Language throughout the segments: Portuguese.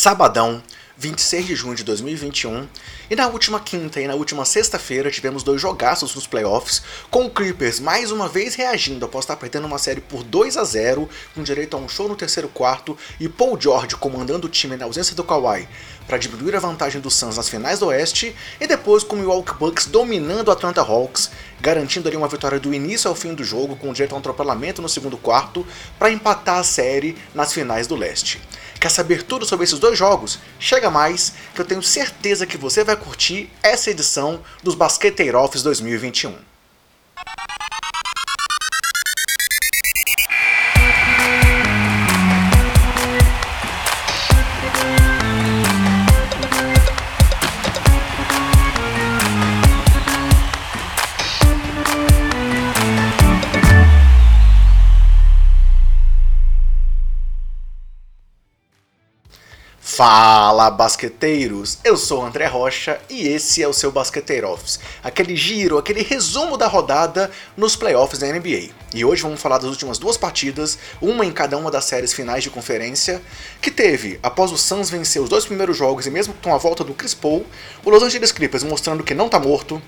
Sabadão, 26 de junho de 2021. E na última quinta e na última sexta-feira tivemos dois jogaços nos playoffs, com o Clippers mais uma vez reagindo após estar perdendo uma série por 2 a 0, com direito a um show no terceiro quarto, e Paul George comandando o time na ausência do Kawhi para diminuir a vantagem do Suns nas finais do Oeste, e depois com o Milwaukee Bucks dominando o Atlanta Hawks, garantindo ali uma vitória do início ao fim do jogo, com direito a um atropelamento no segundo quarto, para empatar a série nas finais do Leste. Quer saber tudo sobre esses dois jogos? Chega mais, que eu tenho certeza que você vai curtir essa edição dos Basqueteiroffs 2021. Fala basqueteiros, eu sou André Rocha e esse é o seu Basqueteiro Office, aquele giro, aquele resumo da rodada nos playoffs da NBA. E hoje vamos falar das últimas duas partidas, uma em cada uma das séries finais de conferência, que teve, após o Suns vencer os dois primeiros jogos e mesmo com a volta do Chris Paul, o Los Angeles Clippers mostrando que não tá morto,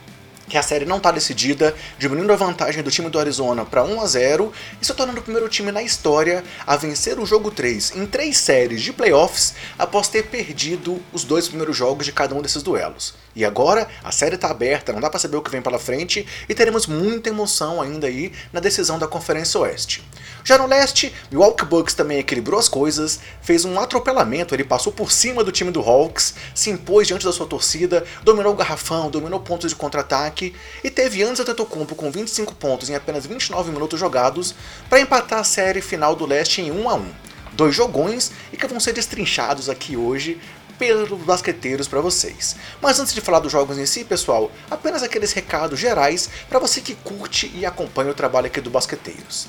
que a série não está decidida, diminuindo a vantagem do time do Arizona para 1 a 0 e se tornando o primeiro time na história a vencer o jogo 3 em três séries de playoffs após ter perdido os dois primeiros jogos de cada um desses duelos. E agora a série está aberta, não dá para saber o que vem pela frente e teremos muita emoção ainda aí na decisão da Conferência Oeste. Já no leste, Milwaukee Bucks também equilibrou as coisas, fez um atropelamento, ele passou por cima do time do Hawks, se impôs diante da sua torcida, dominou o garrafão, dominou pontos de contra-ataque e teve antes Antetokounmpo com 25 pontos em apenas 29 minutos jogados para empatar a série final do leste em 1 a 1. Dois jogões e que vão ser destrinchados aqui hoje pelos basqueteiros para vocês. Mas antes de falar dos jogos em si, pessoal, apenas aqueles recados gerais para você que curte e acompanha o trabalho aqui do Basqueteiros.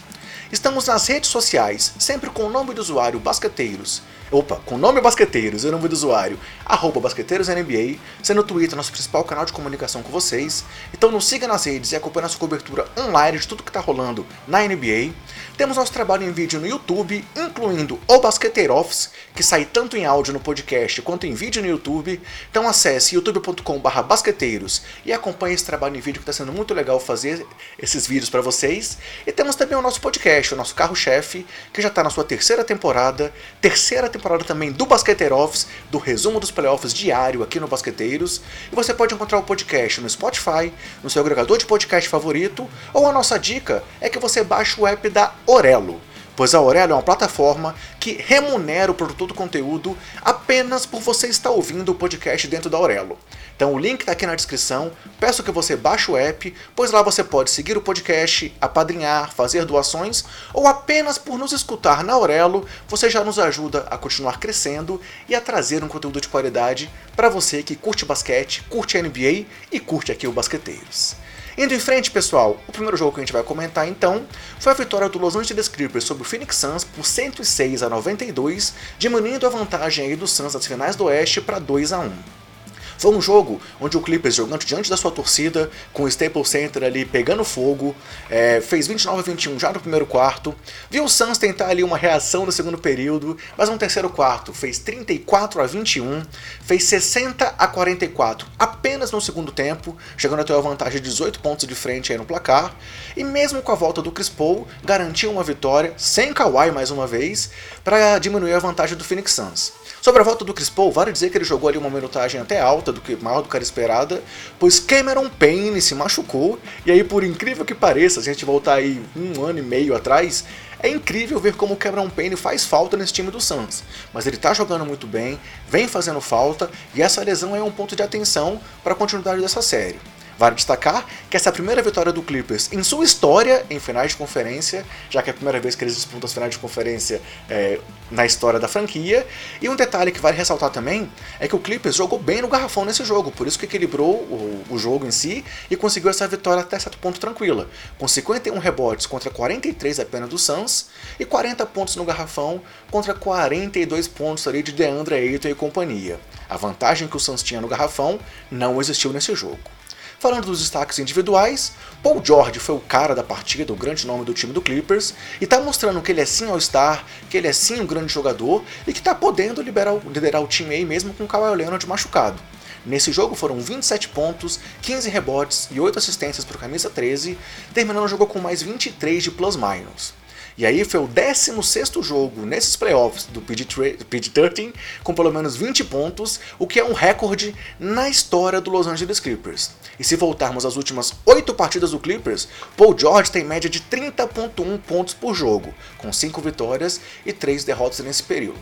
Estamos nas redes sociais, sempre com o nome do usuário Basqueteiros. Opa, com o nome Basqueteiros e o nome do usuário, arroba BasqueteirosNBA, sendo o Twitter nosso principal canal de comunicação com vocês. Então nos siga nas redes e acompanhe nossa cobertura online de tudo que está rolando na NBA. Temos nosso trabalho em vídeo no YouTube, incluindo o Basqueteiro Office, que sai tanto em áudio no podcast quanto em vídeo no YouTube. Então acesse youtube.com.br basqueteiros e acompanhe esse trabalho em vídeo que está sendo muito legal fazer esses vídeos para vocês. E temos também o nosso podcast, o nosso carro-chefe, que já está na sua terceira temporada, terceira temporada também do Basqueteiro Office, do resumo dos playoffs diário aqui no Basqueteiros. E você pode encontrar o podcast no Spotify, no seu agregador de podcast favorito, ou a nossa dica é que você baixe o app da Orelo, pois a Orelo é uma plataforma que remunera o produtor do conteúdo apenas por você estar ouvindo o podcast dentro da Orelo. Então o link está aqui na descrição. Peço que você baixe o app, pois lá você pode seguir o podcast, apadrinhar, fazer doações ou apenas por nos escutar na Aurelo, você já nos ajuda a continuar crescendo e a trazer um conteúdo de qualidade para você que curte basquete, curte NBA e curte aqui o Basqueteiros. Indo em frente, pessoal, o primeiro jogo que a gente vai comentar então foi a vitória do Los Angeles Clippers sobre o Phoenix Suns por 106 a 92, diminuindo a vantagem aí do Suns nas finais do Oeste para 2 a 1. Foi um jogo onde o Clippers, jogando diante da sua torcida, com o Staples Center ali pegando fogo, é, fez 29 a 21 já no primeiro quarto, viu o Suns tentar ali uma reação no segundo período, mas no terceiro quarto fez 34 a 21, fez 60 a 44 apenas no segundo tempo, chegando a ter uma vantagem de 18 pontos de frente aí no placar, e mesmo com a volta do Chris Paul, garantiu uma vitória, sem Kawhi mais uma vez, para diminuir a vantagem do Phoenix Suns. Sobre a volta do Chris Paul, vale dizer que ele jogou ali uma minutagem até alta, do que maior do que era esperada, pois Cameron Payne se machucou, e aí por incrível que pareça, se a gente voltar aí um ano e meio atrás, é incrível ver como Cameron Payne faz falta nesse time do Suns, mas ele tá jogando muito bem, vem fazendo falta, e essa lesão é um ponto de atenção para a continuidade dessa série. Vale destacar que essa é a primeira vitória do Clippers em sua história em finais de conferência, já que é a primeira vez que eles disputam as finais de conferência é, na história da franquia. E um detalhe que vale ressaltar também é que o Clippers jogou bem no garrafão nesse jogo, por isso que equilibrou o, o jogo em si e conseguiu essa vitória até certo ponto tranquila, com 51 rebotes contra 43 apenas do Suns e 40 pontos no garrafão contra 42 pontos ali de DeAndre Ayton e companhia. A vantagem que o Suns tinha no garrafão não existiu nesse jogo. Falando dos destaques individuais, Paul George foi o cara da partida, o grande nome do time do Clippers, e tá mostrando que ele é sim All-Star, que ele é sim um grande jogador e que tá podendo liberar, liderar o time aí mesmo com o Kawhi Leonard machucado. Nesse jogo foram 27 pontos, 15 rebotes e 8 assistências para o camisa 13, terminando o jogo com mais 23 de plus-minus. E aí foi o 16º jogo nesses playoffs do PG-13 com pelo menos 20 pontos, o que é um recorde na história do Los Angeles Clippers. E se voltarmos às últimas 8 partidas do Clippers, Paul George tem média de 30.1 pontos por jogo, com 5 vitórias e 3 derrotas nesse período.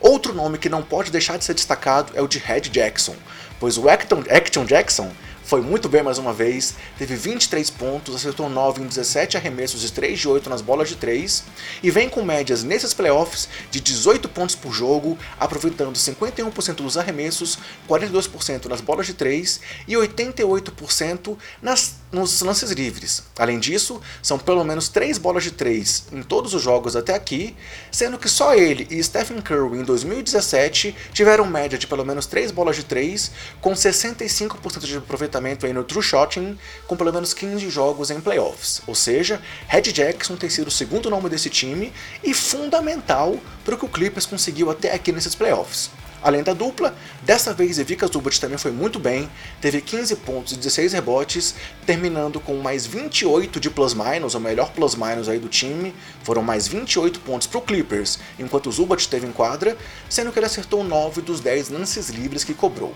Outro nome que não pode deixar de ser destacado é o de Red Jackson, pois o Acton, Action Jackson foi muito bem mais uma vez, teve 23 pontos, acertou 9 em 17 arremessos de 3 de 8 nas bolas de 3 e vem com médias nesses playoffs de 18 pontos por jogo, aproveitando 51% dos arremessos, 42% nas bolas de 3 e 88% nas, nos lances livres. Além disso, são pelo menos 3 bolas de 3 em todos os jogos até aqui, sendo que só ele e Stephen Curry em 2017 tiveram média de pelo menos 3 bolas de 3, com 65% de aproveitamento aí no True Shotting, com pelo menos 15 jogos em playoffs. Ou seja, Red Jackson tem sido o segundo nome desse time e fundamental para o que o Clippers conseguiu até aqui nesses playoffs. Além da dupla, dessa vez Evika Zubat também foi muito bem, teve 15 pontos e 16 rebotes, terminando com mais 28 de plus-minus, o melhor plus-minus aí do time, foram mais 28 pontos para o Clippers, enquanto Zubat esteve em quadra, sendo que ele acertou 9 dos 10 lances livres que cobrou.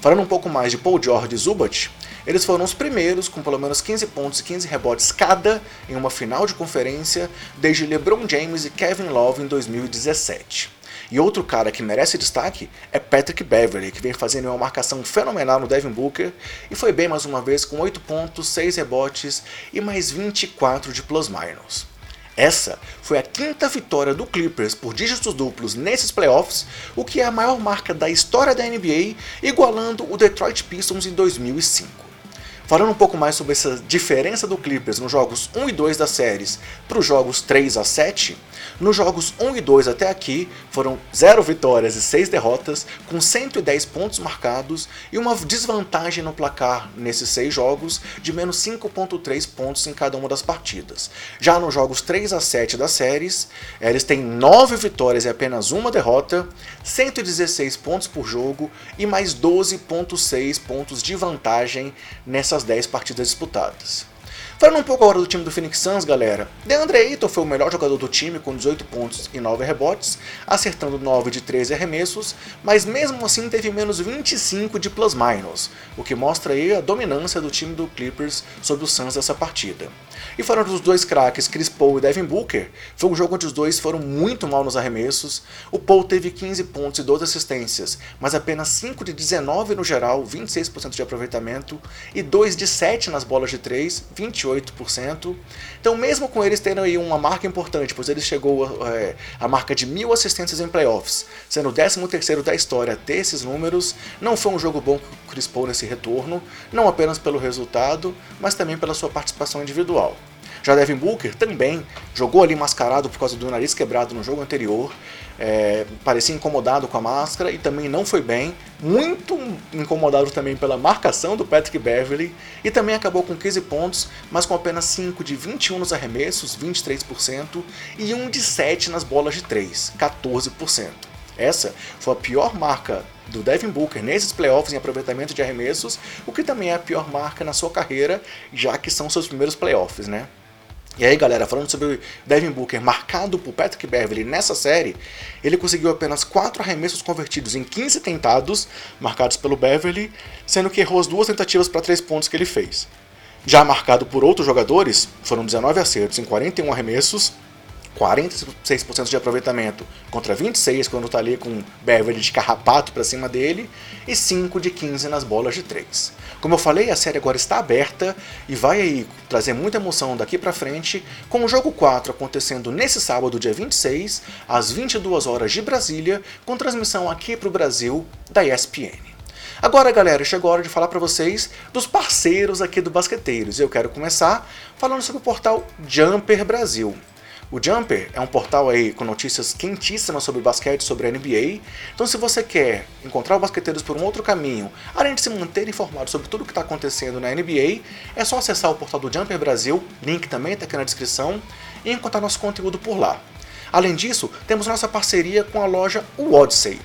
Falando um pouco mais de Paul George e Zubat, eles foram os primeiros com pelo menos 15 pontos e 15 rebotes cada em uma final de conferência desde LeBron James e Kevin Love em 2017. E outro cara que merece destaque é Patrick Beverly, que vem fazendo uma marcação fenomenal no Devin Booker e foi bem mais uma vez com 8 pontos, 6 rebotes e mais 24 de plus-minus. Essa foi a quinta vitória do Clippers por dígitos duplos nesses playoffs, o que é a maior marca da história da NBA, igualando o Detroit Pistons em 2005. Falando um pouco mais sobre essa diferença do Clippers nos jogos 1 e 2 das séries para os jogos 3 a 7, nos jogos 1 e 2 até aqui, foram 0 vitórias e 6 derrotas, com 110 pontos marcados e uma desvantagem no placar nesses 6 jogos de menos 5.3 pontos em cada uma das partidas. Já nos jogos 3 a 7 das séries, eles têm 9 vitórias e apenas uma derrota, 116 pontos por jogo e mais 12.6 pontos de vantagem nessas 10 partidas disputadas. Falando um pouco agora do time do Phoenix Suns, galera. DeAndre Ayton foi o melhor jogador do time com 18 pontos e 9 rebotes, acertando 9 de 13 arremessos, mas mesmo assim teve menos 25 de plus-minus, o que mostra aí a dominância do time do Clippers sobre o Suns nessa partida. E falando dos dois craques, Chris Paul e Devin Booker, foi um jogo onde os dois foram muito mal nos arremessos. O Paul teve 15 pontos e 12 assistências, mas apenas 5 de 19 no geral, 26% de aproveitamento, e 2 de 7 nas bolas de 3, 28 28%. Então, mesmo com eles tendo aí uma marca importante, pois ele chegou é, a marca de mil assistências em playoffs, sendo o 13º da história a ter esses números, não foi um jogo bom que o Chris Paul nesse retorno, não apenas pelo resultado, mas também pela sua participação individual. Já Devin Booker também jogou ali mascarado por causa do nariz quebrado no jogo anterior, é, parecia incomodado com a máscara e também não foi bem, muito incomodado também pela marcação do Patrick Beverly e também acabou com 15 pontos, mas com apenas 5 de 21 nos arremessos, 23%, e 1 de 7 nas bolas de 3, 14%. Essa foi a pior marca do Devin Booker nesses playoffs em aproveitamento de arremessos, o que também é a pior marca na sua carreira, já que são seus primeiros playoffs, né? E aí, galera, falando sobre o Devin Booker marcado por Patrick Beverly nessa série, ele conseguiu apenas 4 arremessos convertidos em 15 tentados, marcados pelo Beverly, sendo que errou as duas tentativas para 3 pontos que ele fez. Já marcado por outros jogadores, foram 19 acertos em 41 arremessos, 46% de aproveitamento contra 26 quando tá ali com Beverly de carrapato para cima dele e 5 de 15 nas bolas de 3. Como eu falei, a série agora está aberta e vai aí trazer muita emoção daqui para frente, com o jogo 4 acontecendo nesse sábado, dia 26, às 22 horas de Brasília, com transmissão aqui para o Brasil da ESPN. Agora, galera, chegou a hora de falar para vocês dos parceiros aqui do Basqueteiros. Eu quero começar falando sobre o portal Jumper Brasil. O Jumper é um portal aí com notícias quentíssimas sobre basquete, sobre a NBA. Então, se você quer encontrar os basqueteiros por um outro caminho, além de se manter informado sobre tudo o que está acontecendo na NBA, é só acessar o portal do Jumper Brasil, link também está aqui na descrição, e encontrar nosso conteúdo por lá. Além disso, temos nossa parceria com a loja Odyssey.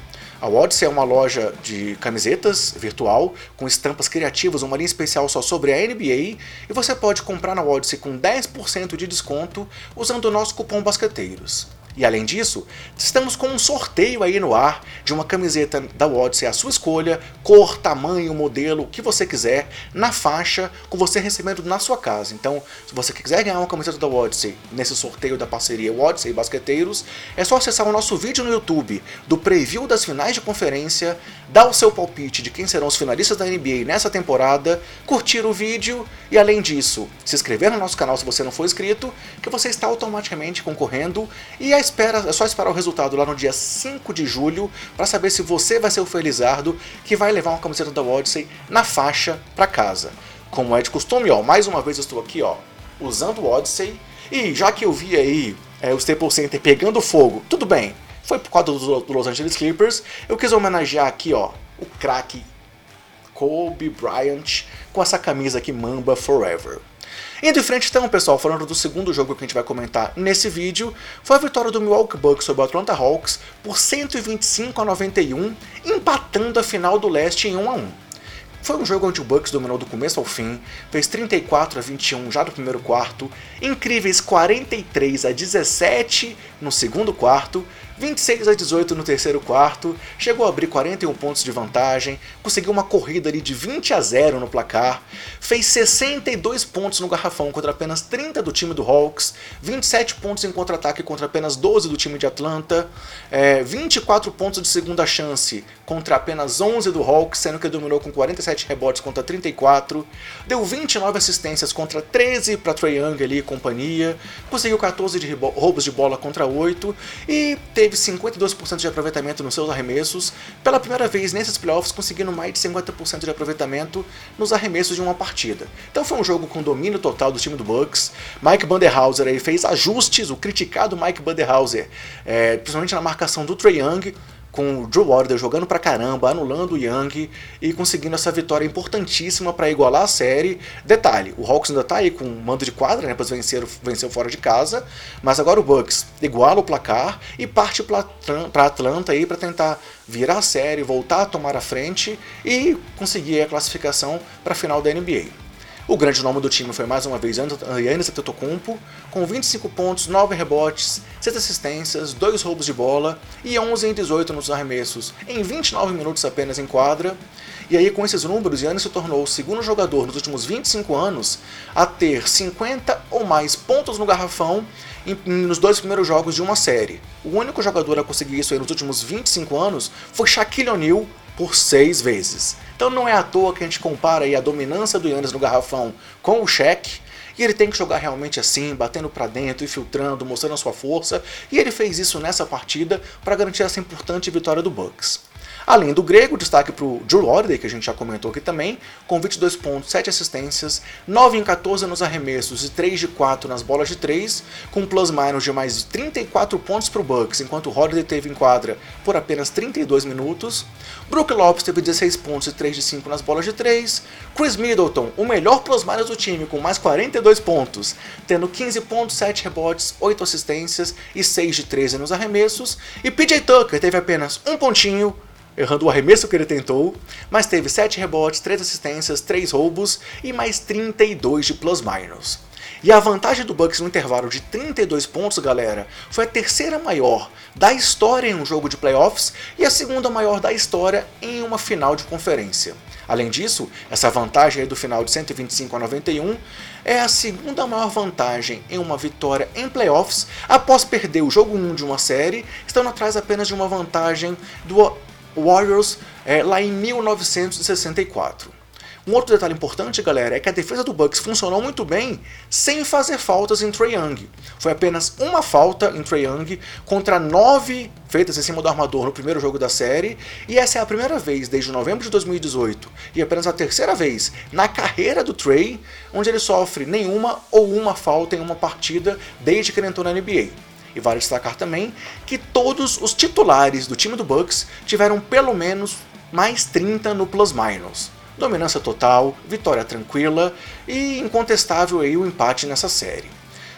A Odyssey é uma loja de camisetas virtual com estampas criativas, uma linha especial só sobre a NBA, e você pode comprar na Odyssey com 10% de desconto usando o nosso cupom BASQUETEIROS. E além disso, estamos com um sorteio aí no ar de uma camiseta da Odyssey à sua escolha, cor, tamanho, modelo, o que você quiser, na faixa, com você recebendo na sua casa. Então, se você quiser ganhar uma camiseta da Odyssey nesse sorteio da parceria Odyssey e Basqueteiros, é só acessar o nosso vídeo no YouTube do preview das finais de conferência, dar o seu palpite de quem serão os finalistas da NBA nessa temporada, curtir o vídeo e além disso, se inscrever no nosso canal se você não for inscrito, que você está automaticamente concorrendo e a espera, é só esperar o resultado lá no dia 5 de julho para saber se você vai ser o Felizardo que vai levar uma camiseta da Odyssey na faixa para casa. Como é de costume, ó, mais uma vez eu estou aqui, ó, usando o Odyssey e já que eu vi aí é, o Staples Center pegando fogo, tudo bem, foi por causa do, do Los Angeles Clippers, eu quis homenagear aqui, ó, o craque Kobe Bryant com essa camisa aqui Mamba Forever. Indo em frente então, pessoal, falando do segundo jogo que a gente vai comentar nesse vídeo, foi a vitória do Milwaukee Bucks sobre o Atlanta Hawks por 125 a 91, empatando a final do leste em 1 a 1. Foi um jogo onde o Bucks dominou do começo ao fim, fez 34 a 21 já no primeiro quarto, incríveis 43 a 17 no segundo quarto, 26 a 18 no terceiro quarto, chegou a abrir 41 pontos de vantagem, conseguiu uma corrida ali de 20 a 0 no placar, fez 62 pontos no garrafão contra apenas 30 do time do Hawks, 27 pontos em contra-ataque contra apenas 12 do time de Atlanta, é, 24 pontos de segunda chance contra apenas 11 do Hawks, sendo que dominou com 47 rebotes contra 34, deu 29 assistências contra 13 para Trae Young ali e companhia, conseguiu 14 de roubos de bola contra 8 e teve 52% de aproveitamento nos seus arremessos, pela primeira vez nesses playoffs conseguindo mais de 50% de aproveitamento nos arremessos de uma partida. Então foi um jogo com domínio total do time do Bucks. Mike Banderhauser aí fez ajustes, o criticado Mike Banderhauser, é, principalmente na marcação do Trae Young, com o Drew Holiday jogando pra caramba, anulando o Young e conseguindo essa vitória importantíssima para igualar a série. Detalhe, o Hawks ainda tá aí com mando de quadra, né, para vencer, vencer fora de casa, mas agora o Bucks iguala o placar e parte para Atlanta aí para tentar virar a série, voltar a tomar a frente e conseguir a classificação para a final da NBA. O grande nome do time foi mais uma vez Yannis Antetokounmpo, com 25 pontos, 9 rebotes, 6 assistências, 2 roubos de bola e 11 em 18 nos arremessos, em 29 minutos apenas em quadra. E aí, com esses números, Yannis se tornou o segundo jogador nos últimos 25 anos a ter 50 ou mais pontos no garrafão em, nos dois primeiros jogos de uma série. O único jogador a conseguir isso nos últimos 25 anos foi Shaquille O'Neal por 6 vezes. Então não é à toa que a gente compara a dominância do Yannis no garrafão com o cheque, e ele tem que jogar realmente assim, batendo para dentro, infiltrando, mostrando a sua força, e ele fez isso nessa partida para garantir essa importante vitória do Bucks. Além do grego, destaque para o Drew Holiday, que a gente já comentou aqui também, com 22 pontos, 7 assistências, 9 em 14 nos arremessos e 3 de 4 nas bolas de 3, com plus-minus de mais de 34 pontos para o Bucks, enquanto o Holiday teve em quadra por apenas 32 minutos. Brook Lopes teve 16 pontos e 3 de 5 nas bolas de 3. Chris Middleton, o melhor plus-minus do time, com mais 42 pontos, tendo 15 pontos, 7 rebotes, 8 assistências e 6 de 13 nos arremessos. E PJ Tucker teve apenas um pontinho, errando o arremesso que ele tentou, mas teve 7 rebotes, 3 assistências, 3 roubos e mais 32 de plus-minus. E a vantagem do Bucks no intervalo de 32 pontos, galera, foi a terceira maior da história em um jogo de playoffs e a segunda maior da história em uma final de conferência. Além disso, essa vantagem do final de 125 a 91 é a segunda maior vantagem em uma vitória em playoffs após perder o jogo 1 de uma série, estando atrás apenas de uma vantagem do Warriors é, lá em 1964. Um outro detalhe importante, galera, é que a defesa do Bucks funcionou muito bem sem fazer faltas em Trae Young. Foi apenas uma falta em Trae Young contra nove feitas em cima do armador no primeiro jogo da série, e essa é a primeira vez desde novembro de 2018 e apenas a terceira vez na carreira do Trey onde ele sofre nenhuma ou uma falta em uma partida desde que ele entrou na NBA. E vale destacar também que todos os titulares do time do Bucks tiveram pelo menos mais 30 no plus-minus. Dominância total, vitória tranquila e incontestável aí o empate nessa série.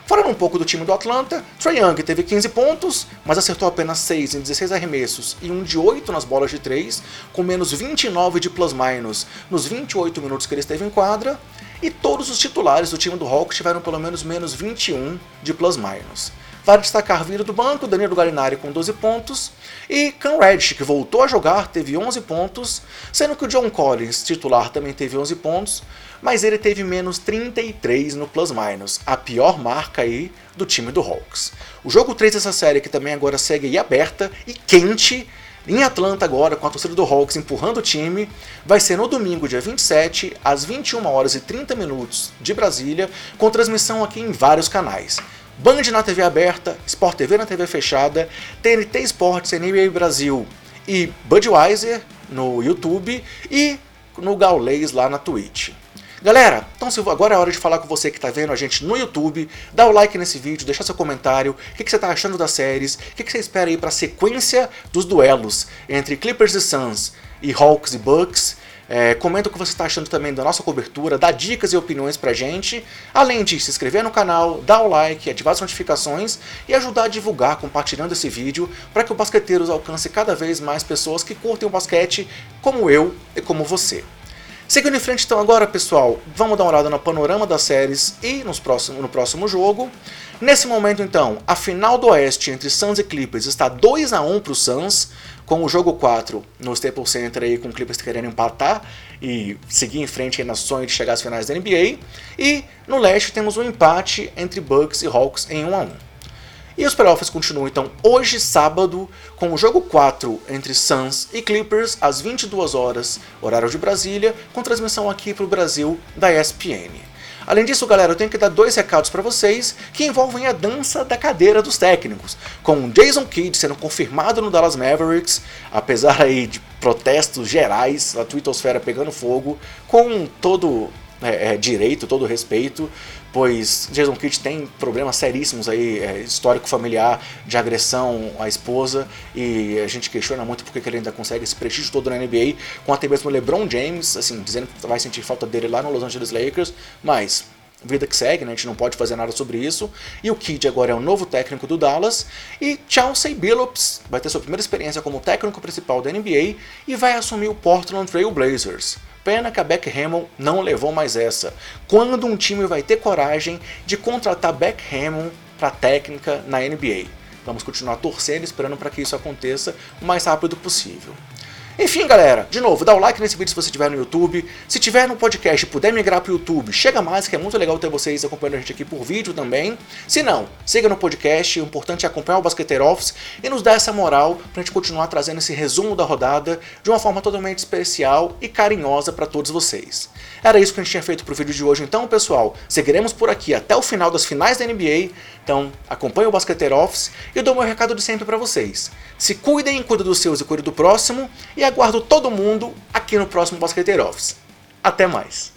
Falando um pouco do time do Atlanta, Trae Young teve 15 pontos, mas acertou apenas 6 em 16 arremessos e um de 8 nas bolas de 3, com menos 29 de plus-minus nos 28 minutos que ele esteve em quadra, e todos os titulares do time do Hawks tiveram pelo menos menos 21 de plus-minus. Vale destacar vindo do banco, Danilo Gallinari com 12 pontos e Cam Reddish, que voltou a jogar, teve 11 pontos, sendo que o John Collins, titular, também teve 11 pontos, mas ele teve menos 33 no plus-minus, a pior marca aí do time do Hawks. O jogo 3 dessa série, que também agora segue aí aberta e quente, em Atlanta agora, com a torcida do Hawks empurrando o time, vai ser no domingo, dia 27, às 21 horas e 30 minutos de Brasília, com transmissão aqui em vários canais. Band na TV aberta, Sport TV na TV fechada, TNT Sports, NBA Brasil e Budweiser no YouTube e no Gaulês lá na Twitch. Galera, então agora é hora de falar com você que está vendo a gente no YouTube, dá o like nesse vídeo, deixa seu comentário, o que, que você está achando das séries, o que, que você espera aí para a sequência dos duelos entre Clippers e Suns e Hawks e Bucks, é, comenta o que você está achando também da nossa cobertura, dá dicas e opiniões pra gente. Além de se inscrever no canal, dar o like, ativar as notificações e ajudar a divulgar compartilhando esse vídeo para que o Basqueteiros alcance cada vez mais pessoas que curtem o basquete como eu e como você. Seguindo em frente então agora, pessoal, vamos dar uma olhada no panorama das séries e nos próximo, no próximo jogo. Nesse momento então, a final do Oeste entre Suns e Clippers está 2 a 1 para o Suns com o jogo 4 no Staples Center aí com o Clippers querendo empatar e seguir em frente aí na sonho de chegar às finais da NBA. E no leste temos um empate entre Bucks e Hawks em 1 a 1. E os playoffs continuam então hoje, sábado, com o jogo 4 entre Suns e Clippers às 22 horas, horário de Brasília, com transmissão aqui para o Brasil da ESPN. Além disso, galera, eu tenho que dar dois recados para vocês que envolvem a dança da cadeira dos técnicos, com Jason Kidd sendo confirmado no Dallas Mavericks, apesar aí de protestos gerais, a twittosfera pegando fogo, com todo é, é, direito, todo respeito, pois Jason Kidd tem problemas seríssimos aí, é, histórico familiar de agressão à esposa, e a gente questiona muito porque ele ainda consegue esse prestígio todo na NBA, com até mesmo LeBron James, assim, dizendo que vai sentir falta dele lá no Los Angeles Lakers, mas vida que segue, né? a gente não pode fazer nada sobre isso. E o Kid agora é o novo técnico do Dallas. E Chauncey Billups vai ter sua primeira experiência como técnico principal da NBA e vai assumir o Portland Trail Blazers. Pena que a Beck Hammond não levou mais essa. Quando um time vai ter coragem de contratar Beck Hammond para técnica na NBA? Vamos continuar torcendo, esperando para que isso aconteça o mais rápido possível. Enfim, galera, de novo, dá o like nesse vídeo se você estiver no YouTube. Se tiver no podcast e puder migrar para o YouTube, chega mais, que é muito legal ter vocês acompanhando a gente aqui por vídeo também. Se não, siga no podcast, o importante é acompanhar o Basqueteiro Office e nos dar essa moral para a gente continuar trazendo esse resumo da rodada de uma forma totalmente especial e carinhosa para todos vocês. Era isso que a gente tinha feito para o vídeo de hoje, então, pessoal. Seguiremos por aqui até o final das finais da NBA. Então, acompanhe o Basqueteiro Office e dou meu recado de sempre para vocês. Se cuidem, cuidem dos seus e cuidem do próximo. Aguardo todo mundo aqui no próximo Basqueteiro Office. Até mais!